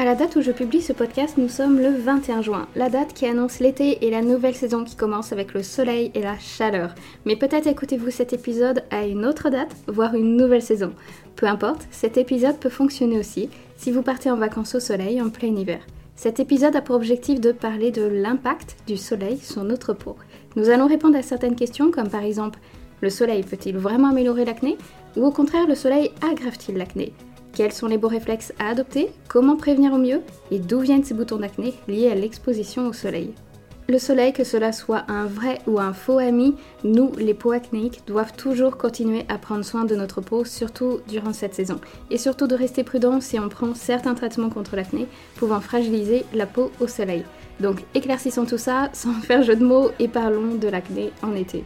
À la date où je publie ce podcast, nous sommes le 21 juin, la date qui annonce l'été et la nouvelle saison qui commence avec le soleil et la chaleur. Mais peut-être écoutez-vous cet épisode à une autre date, voire une nouvelle saison. Peu importe, cet épisode peut fonctionner aussi si vous partez en vacances au soleil en plein hiver. Cet épisode a pour objectif de parler de l'impact du soleil sur notre peau. Nous allons répondre à certaines questions comme par exemple le soleil peut-il vraiment améliorer l'acné? Ou au contraire le soleil aggrave-t-il l'acné? Quels sont les beaux réflexes à adopter Comment prévenir au mieux Et d'où viennent ces boutons d'acné liés à l'exposition au soleil le soleil, que cela soit un vrai ou un faux ami, nous, les peaux acnéiques, doivent toujours continuer à prendre soin de notre peau, surtout durant cette saison. Et surtout de rester prudent si on prend certains traitements contre l'acné, pouvant fragiliser la peau au soleil. Donc éclaircissons tout ça sans faire jeu de mots et parlons de l'acné en été.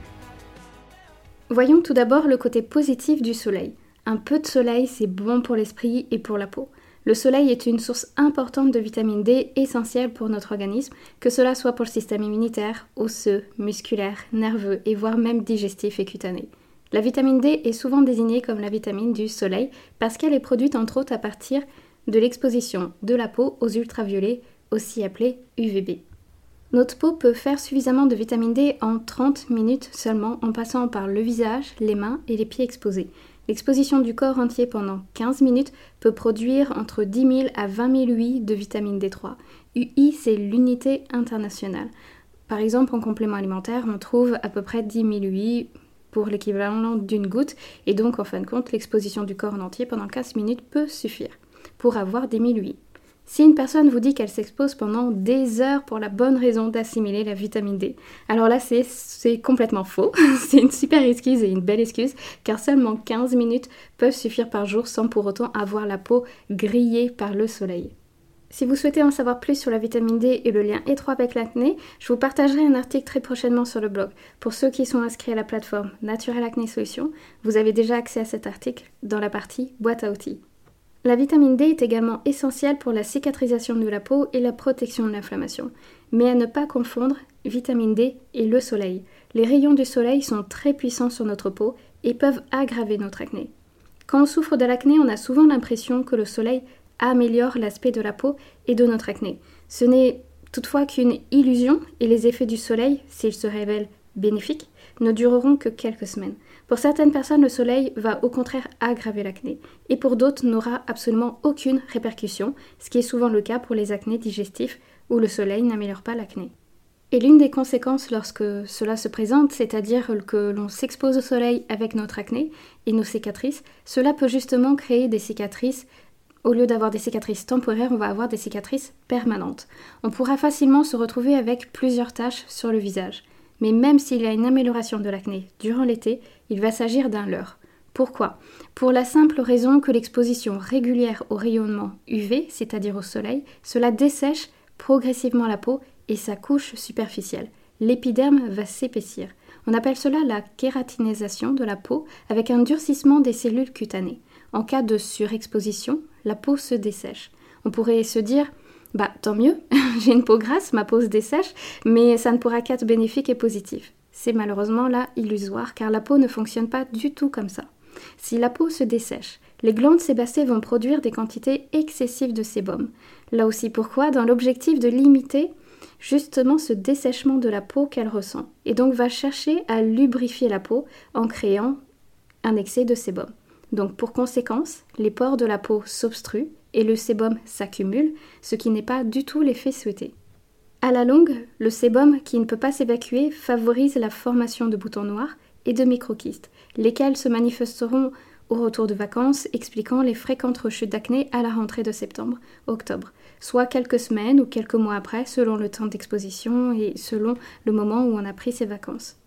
Voyons tout d'abord le côté positif du soleil. Un peu de soleil, c'est bon pour l'esprit et pour la peau. Le soleil est une source importante de vitamine D essentielle pour notre organisme, que cela soit pour le système immunitaire, osseux, musculaire, nerveux et voire même digestif et cutané. La vitamine D est souvent désignée comme la vitamine du soleil parce qu'elle est produite entre autres à partir de l'exposition de la peau aux ultraviolets, aussi appelés UVB. Notre peau peut faire suffisamment de vitamine D en 30 minutes seulement en passant par le visage, les mains et les pieds exposés. L'exposition du corps entier pendant 15 minutes peut produire entre 10 000 à 20 000 UI de vitamine D3. UI, c'est l'unité internationale. Par exemple, en complément alimentaire, on trouve à peu près 10 000 UI pour l'équivalent d'une goutte, et donc en fin de compte, l'exposition du corps en entier pendant 15 minutes peut suffire pour avoir 10 000 UI. Si une personne vous dit qu'elle s'expose pendant des heures pour la bonne raison d'assimiler la vitamine D, alors là c'est complètement faux. c'est une super excuse et une belle excuse car seulement 15 minutes peuvent suffire par jour sans pour autant avoir la peau grillée par le soleil. Si vous souhaitez en savoir plus sur la vitamine D et le lien étroit avec l'acné, je vous partagerai un article très prochainement sur le blog. Pour ceux qui sont inscrits à la plateforme Naturel Acné Solutions, vous avez déjà accès à cet article dans la partie boîte à outils. La vitamine D est également essentielle pour la cicatrisation de la peau et la protection de l'inflammation. Mais à ne pas confondre vitamine D et le soleil. Les rayons du soleil sont très puissants sur notre peau et peuvent aggraver notre acné. Quand on souffre de l'acné, on a souvent l'impression que le soleil améliore l'aspect de la peau et de notre acné. Ce n'est toutefois qu'une illusion et les effets du soleil, s'ils se révèlent bénéfiques, ne dureront que quelques semaines. Pour certaines personnes, le soleil va au contraire aggraver l'acné, et pour d'autres n'aura absolument aucune répercussion, ce qui est souvent le cas pour les acnés digestifs où le soleil n'améliore pas l'acné. Et l'une des conséquences lorsque cela se présente, c'est-à-dire que l'on s'expose au soleil avec notre acné et nos cicatrices, cela peut justement créer des cicatrices. Au lieu d'avoir des cicatrices temporaires, on va avoir des cicatrices permanentes. On pourra facilement se retrouver avec plusieurs taches sur le visage. Mais même s'il y a une amélioration de l'acné durant l'été, il va s'agir d'un leurre. Pourquoi? Pour la simple raison que l'exposition régulière au rayonnement UV, c'est-à-dire au soleil, cela dessèche progressivement la peau et sa couche superficielle. L'épiderme va s'épaissir. On appelle cela la kératinisation de la peau avec un durcissement des cellules cutanées. En cas de surexposition, la peau se dessèche. On pourrait se dire bah tant mieux, j'ai une peau grasse, ma peau se dessèche, mais ça ne pourra qu'être bénéfique et positif. C'est malheureusement là illusoire car la peau ne fonctionne pas du tout comme ça. Si la peau se dessèche, les glandes sébacées vont produire des quantités excessives de sébum. Là aussi pourquoi? Dans l'objectif de limiter justement ce dessèchement de la peau qu'elle ressent, et donc va chercher à lubrifier la peau en créant un excès de sébum. Donc pour conséquence, les pores de la peau s'obstruent et le sébum s'accumule, ce qui n'est pas du tout l'effet souhaité. À la longue, le sébum qui ne peut pas s'évacuer favorise la formation de boutons noirs et de microquistes, lesquels se manifesteront au retour de vacances, expliquant les fréquentes rechutes d'acné à la rentrée de septembre-octobre, soit quelques semaines ou quelques mois après, selon le temps d'exposition et selon le moment où on a pris ses vacances.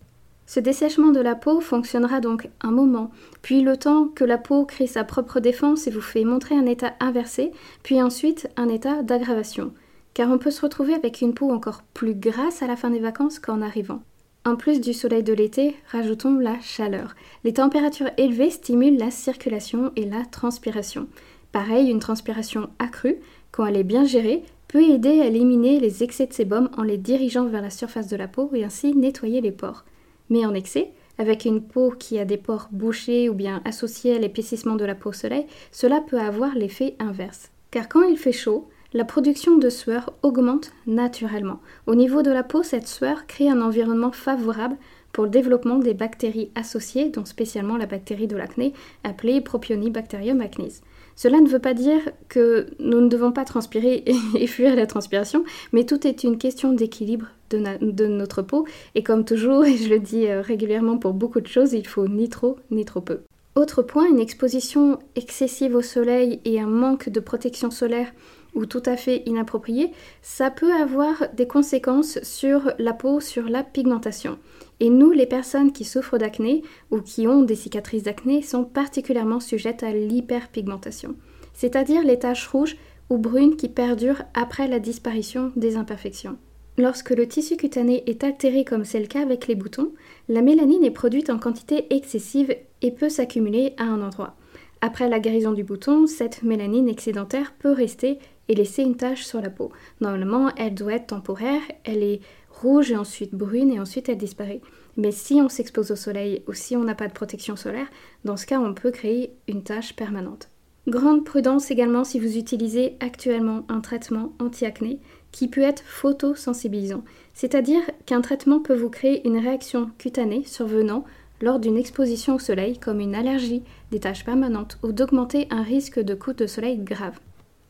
Ce dessèchement de la peau fonctionnera donc un moment, puis le temps que la peau crée sa propre défense et vous fait montrer un état inversé, puis ensuite un état d'aggravation. car on peut se retrouver avec une peau encore plus grasse à la fin des vacances qu'en arrivant. En plus du soleil de l'été, rajoutons la chaleur. Les températures élevées stimulent la circulation et la transpiration. Pareil, une transpiration accrue, quand elle est bien gérée, peut aider à éliminer les excès de sébum en les dirigeant vers la surface de la peau et ainsi nettoyer les pores. Mais en excès, avec une peau qui a des pores bouchés ou bien associés à l'épaississement de la peau au soleil, cela peut avoir l'effet inverse. Car quand il fait chaud, la production de sueur augmente naturellement. Au niveau de la peau, cette sueur crée un environnement favorable pour le développement des bactéries associées, dont spécialement la bactérie de l'acné, appelée Propionibacterium acnes. Cela ne veut pas dire que nous ne devons pas transpirer et fuir la transpiration, mais tout est une question d'équilibre de, notre peau, et comme toujours, et je le dis euh, régulièrement pour beaucoup de choses, il faut ni trop ni trop peu. Autre point, une exposition excessive au soleil et un manque de protection solaire ou tout à fait inapproprié, ça peut avoir des conséquences sur la peau, sur la pigmentation. Et nous, les personnes qui souffrent d'acné ou qui ont des cicatrices d'acné sont particulièrement sujettes à l'hyperpigmentation, c'est-à-dire les taches rouges ou brunes qui perdurent après la disparition des imperfections. Lorsque le tissu cutané est altéré comme c'est le cas avec les boutons, la mélanine est produite en quantité excessive et peut s'accumuler à un endroit. Après la guérison du bouton, cette mélanine excédentaire peut rester et laisser une tache sur la peau. Normalement, elle doit être temporaire, elle est rouge et ensuite brune et ensuite elle disparaît. Mais si on s'expose au soleil ou si on n'a pas de protection solaire, dans ce cas, on peut créer une tache permanente. Grande prudence également si vous utilisez actuellement un traitement anti-acné qui peut être photosensibilisant, c'est-à-dire qu'un traitement peut vous créer une réaction cutanée survenant lors d'une exposition au soleil comme une allergie, des taches permanentes ou d'augmenter un risque de coup de soleil grave.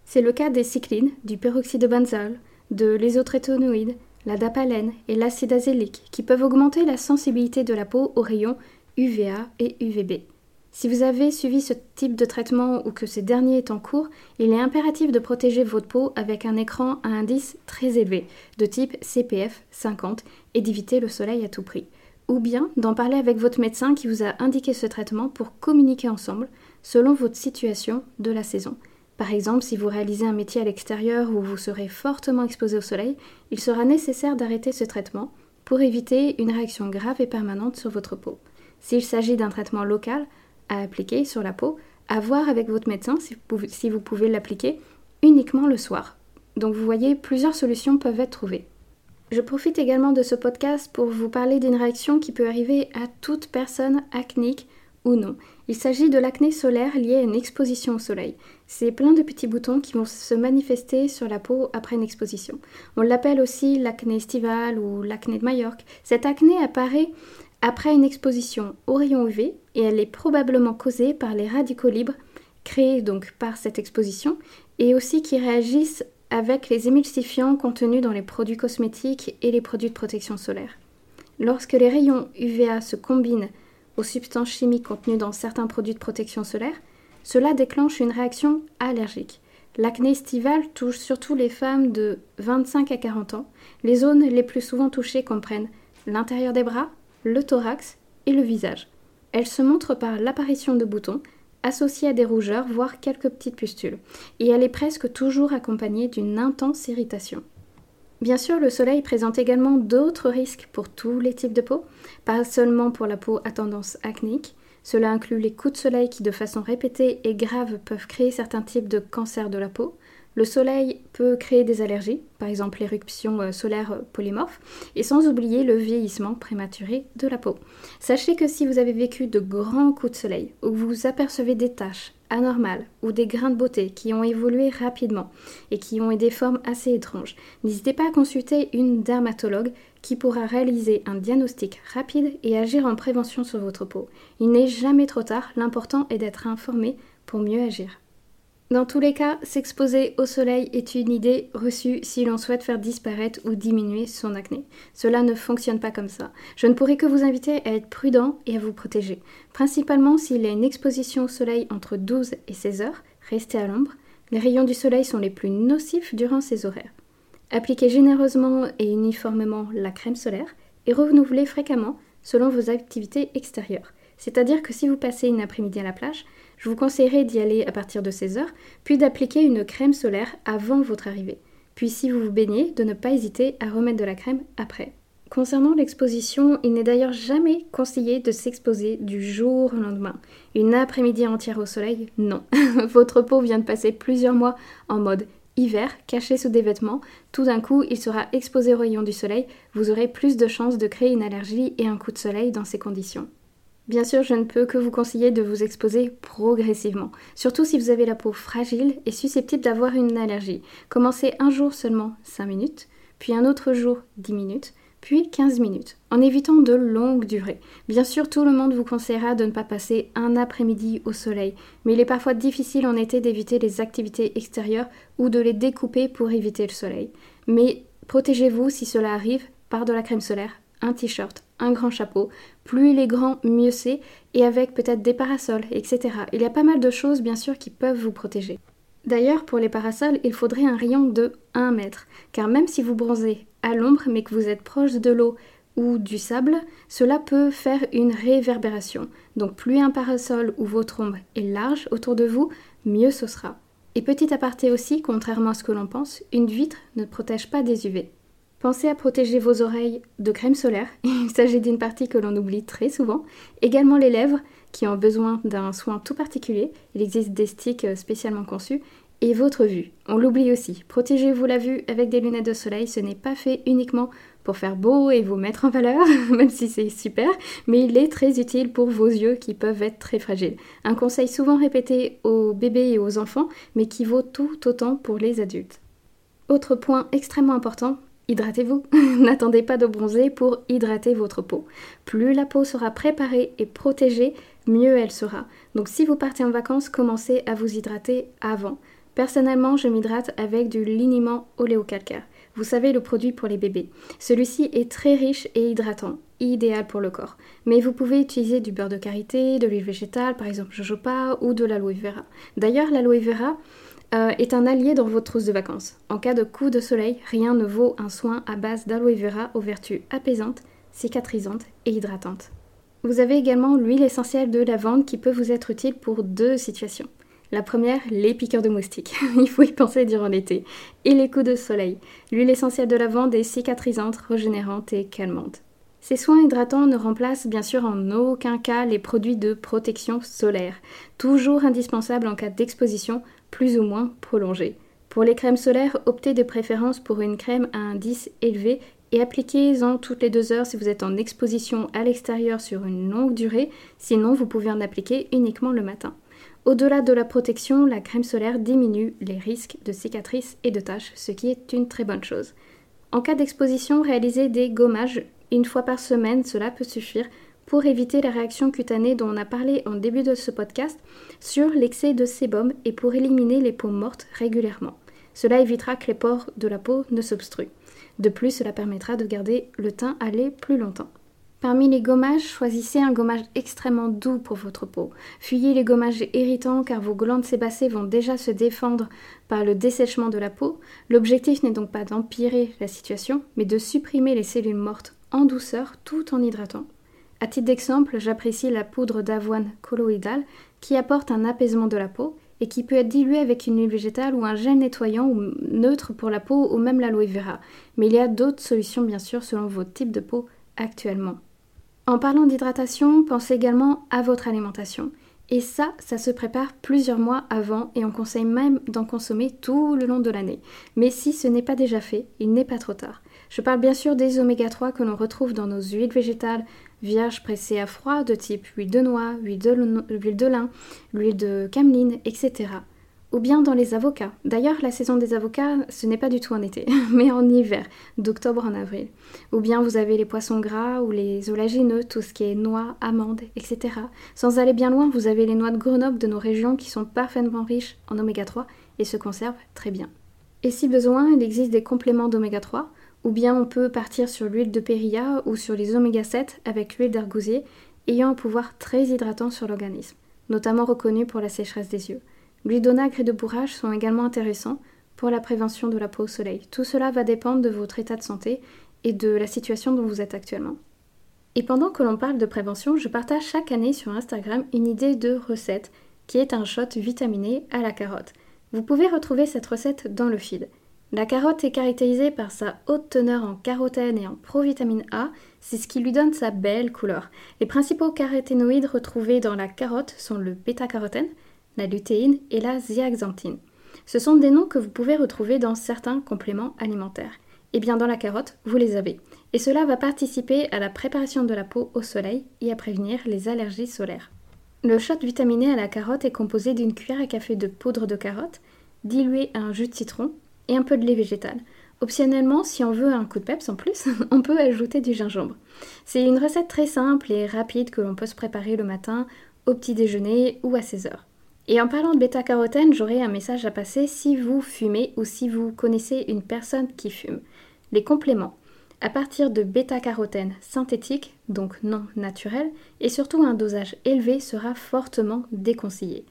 C'est le cas des cyclines, du peroxyde de benzol, de l'isotrétonoïde, la dapalène et l'acide azélique qui peuvent augmenter la sensibilité de la peau aux rayons UVA et UVB. Si vous avez suivi ce type de traitement ou que ce dernier est en cours, il est impératif de protéger votre peau avec un écran à indice très élevé, de type CPF 50, et d'éviter le soleil à tout prix. Ou bien d'en parler avec votre médecin qui vous a indiqué ce traitement pour communiquer ensemble selon votre situation de la saison. Par exemple, si vous réalisez un métier à l'extérieur où vous serez fortement exposé au soleil, il sera nécessaire d'arrêter ce traitement pour éviter une réaction grave et permanente sur votre peau. S'il s'agit d'un traitement local à appliquer sur la peau, à voir avec votre médecin si vous pouvez, l'appliquer uniquement le soir. Donc vous voyez, plusieurs solutions peuvent être trouvées. Je profite également de ce podcast pour vous parler d'une réaction qui peut arriver à toute personne acnique ou non. Il s'agit de l'acné solaire lié à une exposition au soleil. C'est plein de petits boutons qui vont se manifester sur la peau après une exposition. On l'appelle aussi l'acné estivale ou l'acné de Majorque. Cette acné apparaît après une exposition au rayon UV et elle est probablement causée par les radicaux libres créés donc par cette exposition et aussi qui réagissent avec les émulsifiants contenus dans les produits cosmétiques et les produits de protection solaire. Lorsque les rayons UVA se combinent aux substances chimiques contenues dans certains produits de protection solaire, cela déclenche une réaction allergique. L'acné estivale touche surtout les femmes de 25 à 40 ans. Les zones les plus souvent touchées comprennent l'intérieur des bras, le thorax et le visage. Elle se montre par l'apparition de boutons, associés à des rougeurs, voire quelques petites pustules, et elle est presque toujours accompagnée d'une intense irritation. Bien sûr, le soleil présente également d'autres risques pour tous les types de peau, pas seulement pour la peau à tendance acnéique. Cela inclut les coups de soleil qui, de façon répétée et grave, peuvent créer certains types de cancers de la peau, le soleil peut créer des allergies, par exemple l'éruption euh, solaire euh, polymorphe, et sans oublier le vieillissement prématuré de la peau. Sachez que si vous avez vécu de grands coups de soleil, ou que vous apercevez des taches anormales ou des grains de beauté qui ont évolué rapidement et qui ont des formes assez étranges, n'hésitez pas à consulter une dermatologue qui pourra réaliser un diagnostic rapide et agir en prévention sur votre peau. Il n'est jamais trop tard, l'important est d'être informé pour mieux agir. Dans tous les cas, s'exposer au soleil est une idée reçue si l'on souhaite faire disparaître ou diminuer son acné. Cela ne fonctionne pas comme ça. Je ne pourrais que vous inviter à être prudent et à vous protéger. Principalement s'il y a une exposition au soleil entre 12 et 16 heures, restez à l'ombre. Les rayons du soleil sont les plus nocifs durant ces horaires. Appliquez généreusement et uniformément la crème solaire et renouvelez fréquemment selon vos activités extérieures. C'est-à-dire que si vous passez une après-midi à la plage, je vous conseillerais d'y aller à partir de 16 heures, puis d'appliquer une crème solaire avant votre arrivée. puis si vous vous baignez, de ne pas hésiter à remettre de la crème après. Concernant l'exposition, il n'est d'ailleurs jamais conseillé de s'exposer du jour au lendemain. Une après-midi entière au soleil, non. Votre peau vient de passer plusieurs mois en mode hiver, caché sous des vêtements. Tout d'un coup, il sera exposé aux rayons du soleil. Vous aurez plus de chances de créer une allergie et un coup de soleil dans ces conditions. Bien sûr, je ne peux que vous conseiller de vous exposer progressivement, surtout si vous avez la peau fragile et susceptible d'avoir une allergie. Commencez un jour seulement 5 minutes, puis un autre jour 10 minutes, puis 15 minutes, en évitant de longues durées. Bien sûr, tout le monde vous conseillera de ne pas passer un après-midi au soleil, mais il est parfois difficile en été d'éviter les activités extérieures ou de les découper pour éviter le soleil. Mais protégez-vous si cela arrive par de la crème solaire, un t-shirt, un grand chapeau. Plus il est grand, mieux c'est, et avec peut-être des parasols, etc. Il y a pas mal de choses, bien sûr, qui peuvent vous protéger. D'ailleurs, pour les parasols, il faudrait un rayon de 1 mètre, car même si vous bronzez à l'ombre mais que vous êtes proche de l'eau ou du sable, cela peut faire une réverbération. Donc plus un parasol ou votre ombre est large autour de vous, mieux ce sera. Et petit aparté aussi, contrairement à ce que l'on pense, une vitre ne protège pas des UV. Pensez à protéger vos oreilles de crème solaire, il s'agit d'une partie que l'on oublie très souvent. Également les lèvres, qui ont besoin d'un soin tout particulier, il existe des sticks spécialement conçus, et votre vue, on l'oublie aussi. Protégez-vous la vue avec des lunettes de soleil, ce n'est pas fait uniquement pour faire beau et vous mettre en valeur, même si c'est super, mais il est très utile pour vos yeux qui peuvent être très fragiles. Un conseil souvent répété aux bébés et aux enfants, mais qui vaut tout autant pour les adultes. Autre point extrêmement important, Hydratez-vous. N'attendez pas de bronzer pour hydrater votre peau. Plus la peau sera préparée et protégée, mieux elle sera. Donc si vous partez en vacances, commencez à vous hydrater avant. Personnellement, je m'hydrate avec du liniment oléocalcaire. Vous savez, le produit pour les bébés. Celui-ci est très riche et hydratant, idéal pour le corps. Mais vous pouvez utiliser du beurre de karité, de l'huile végétale, par exemple jojoba, ou de l'aloe vera. D'ailleurs, l'aloe vera euh, est un allié dans votre trousse de vacances. En cas de coup de soleil, rien ne vaut un soin à base d'aloe vera aux vertus apaisantes, cicatrisantes et hydratantes. Vous avez également l'huile essentielle de lavande qui peut vous être utile pour deux situations. La première, les piqueurs de moustiques. Il faut y penser durant l'été. Et les coups de soleil. L'huile essentielle de lavande est cicatrisante, régénérante et calmante. Ces soins hydratants ne remplacent bien sûr en aucun cas les produits de protection solaire, toujours indispensables en cas d'exposition plus ou moins prolongée. Pour les crèmes solaires, optez de préférence pour une crème à indice élevé et appliquez-en toutes les deux heures si vous êtes en exposition à l'extérieur sur une longue durée, sinon vous pouvez en appliquer uniquement le matin. Au-delà de la protection, la crème solaire diminue les risques de cicatrices et de taches, ce qui est une très bonne chose. En cas d'exposition, réalisez des gommages une fois par semaine, cela peut suffire pour éviter la réaction cutanée dont on a parlé en début de ce podcast sur l'excès de sébum et pour éliminer les peaux mortes régulièrement. Cela évitera que les pores de la peau ne s'obstruent. De plus, cela permettra de garder le teint aller plus longtemps. Parmi les gommages, choisissez un gommage extrêmement doux pour votre peau. Fuyez les gommages irritants car vos glandes sébacées vont déjà se défendre par le dessèchement de la peau. L'objectif n'est donc pas d'empirer la situation, mais de supprimer les cellules mortes en douceur tout en hydratant. À titre d'exemple, j'apprécie la poudre d'avoine colloïdale qui apporte un apaisement de la peau et qui peut être diluée avec une huile végétale ou un gel nettoyant ou neutre pour la peau ou même l'aloe vera. Mais il y a d'autres solutions bien sûr selon votre type de peau actuellement. En parlant d'hydratation, pensez également à votre alimentation. Et ça, ça se prépare plusieurs mois avant et on conseille même d'en consommer tout le long de l'année. Mais si ce n'est pas déjà fait, il n'est pas trop tard. Je parle bien sûr des oméga 3 que l'on retrouve dans nos huiles végétales vierges pressées à froid de type huile de noix, huile de, lin, l'huile de cameline, etc ou bien dans les avocats. D'ailleurs, la saison des avocats, ce n'est pas du tout en été, mais en hiver, d'octobre en avril. Ou bien vous avez les poissons gras ou les oléagineux, tout ce qui est noix, amandes, etc. Sans aller bien loin, vous avez les noix de Grenoble de nos régions qui sont parfaitement riches en oméga 3 et se conservent très bien. Et si besoin, il existe des compléments d'oméga 3, ou bien on peut partir sur l'huile de périlla ou sur les oméga 7 avec l'huile d'argousier, ayant un pouvoir très hydratant sur l'organisme, notamment reconnu pour la sécheresse des yeux. L'huile d'onagre et de bourrage sont également intéressants pour la prévention de la peau au soleil. Tout cela va dépendre de votre état de santé et de la situation dont vous êtes actuellement. Et pendant que l'on parle de prévention, je partage chaque année sur Instagram une idée de recette qui est un shot vitaminé à la carotte. Vous pouvez retrouver cette recette dans le feed. La carotte est caractérisée par sa haute teneur en carotène et en provitamine A, c'est ce qui lui donne sa belle couleur. Les principaux caroténoïdes retrouvés dans la carotte sont le bêta-carotène, la lutéine et la zeaxanthine. Ce sont des noms que vous pouvez retrouver dans certains compléments alimentaires. Et eh bien dans la carotte, vous les avez. Et cela va participer à la préparation de la peau au soleil et à prévenir les allergies solaires. Le shot vitaminé à la carotte est composé d'une cuillère à café de poudre de carotte, diluée à un jus de citron et un peu de lait végétal. Optionnellement, si on veut un coup de peps en plus, on peut ajouter du gingembre. C'est une recette très simple et rapide que l'on peut se préparer le matin, au petit déjeuner ou à 16 heures. Et en parlant de bêta-carotène, j'aurais un message à passer si vous fumez ou si vous connaissez une personne qui fume. Les compléments. À partir de bêta-carotène synthétique, donc non naturel, et surtout un dosage élevé sera fortement déconseillé.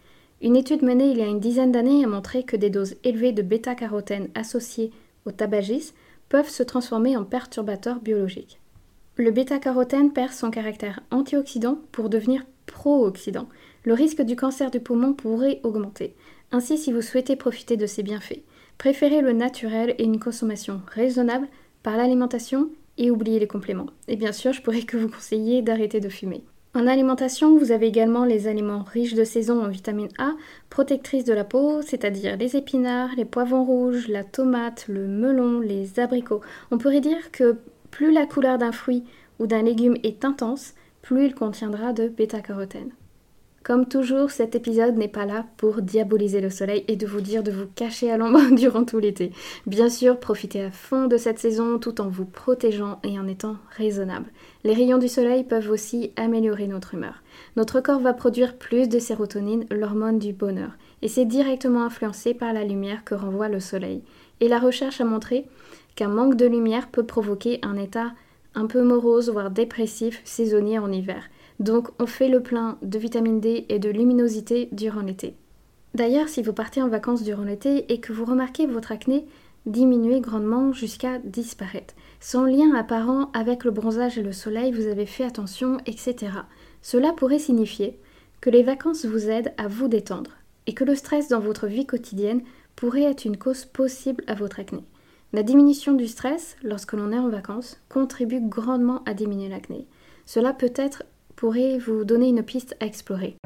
Une étude menée il y a une dizaine d'années a montré que des doses élevées de bêta-carotène associées au tabagisme peuvent se transformer en perturbateurs biologiques. Le bêta-carotène perd son caractère antioxydant pour devenir pro-oxydant. Le risque du cancer du poumon pourrait augmenter. Ainsi, si vous souhaitez profiter de ces bienfaits, préférez le naturel et une consommation raisonnable par l'alimentation et oubliez les compléments. Et bien sûr, je pourrais que vous conseiller d'arrêter de fumer. En alimentation, vous avez également les aliments riches de saison en vitamine A, protectrices de la peau, c'est-à-dire les épinards, les poivrons rouges, la tomate, le melon, les abricots. On pourrait dire que plus la couleur d'un fruit ou d'un légume est intense, plus il contiendra de bêta-carotène. Comme toujours, cet épisode n'est pas là pour diaboliser le soleil et de vous dire de vous cacher à l'ombre durant tout l'été. Bien sûr, profitez à fond de cette saison tout en vous protégeant et en étant raisonnable. Les rayons du soleil peuvent aussi améliorer notre humeur. Notre corps va produire plus de sérotonine, l'hormone du bonheur, et c'est directement influencé par la lumière que renvoie le soleil. Et la recherche a montré qu'un manque de lumière peut provoquer un état un peu morose, voire dépressif, saisonnier en hiver. Donc on fait le plein de vitamine D et de luminosité durant l'été. D'ailleurs, si vous partez en vacances durant l'été et que vous remarquez votre acné diminuer grandement jusqu'à disparaître, sans lien apparent avec le bronzage et le soleil, vous avez fait attention, etc. Cela pourrait signifier que les vacances vous aident à vous détendre et que le stress dans votre vie quotidienne pourrait être une cause possible à votre acné. La diminution du stress lorsque l'on est en vacances contribue grandement à diminuer l'acné. Cela peut-être pourrait vous donner une piste à explorer.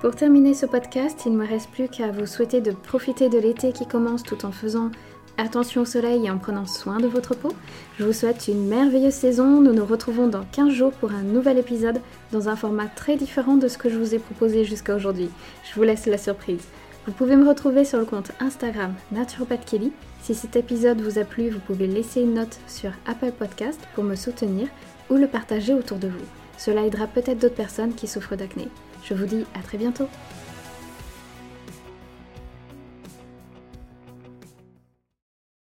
Pour terminer ce podcast, il ne me reste plus qu'à vous souhaiter de profiter de l'été qui commence tout en faisant attention au soleil et en prenant soin de votre peau. Je vous souhaite une merveilleuse saison. Nous nous retrouvons dans 15 jours pour un nouvel épisode dans un format très différent de ce que je vous ai proposé jusqu'à aujourd'hui. Je vous laisse la surprise. Vous pouvez me retrouver sur le compte Instagram Naturopath Kelly. Si cet épisode vous a plu, vous pouvez laisser une note sur Apple Podcast pour me soutenir ou le partager autour de vous. Cela aidera peut-être d'autres personnes qui souffrent d'acné. Je vous dis à très bientôt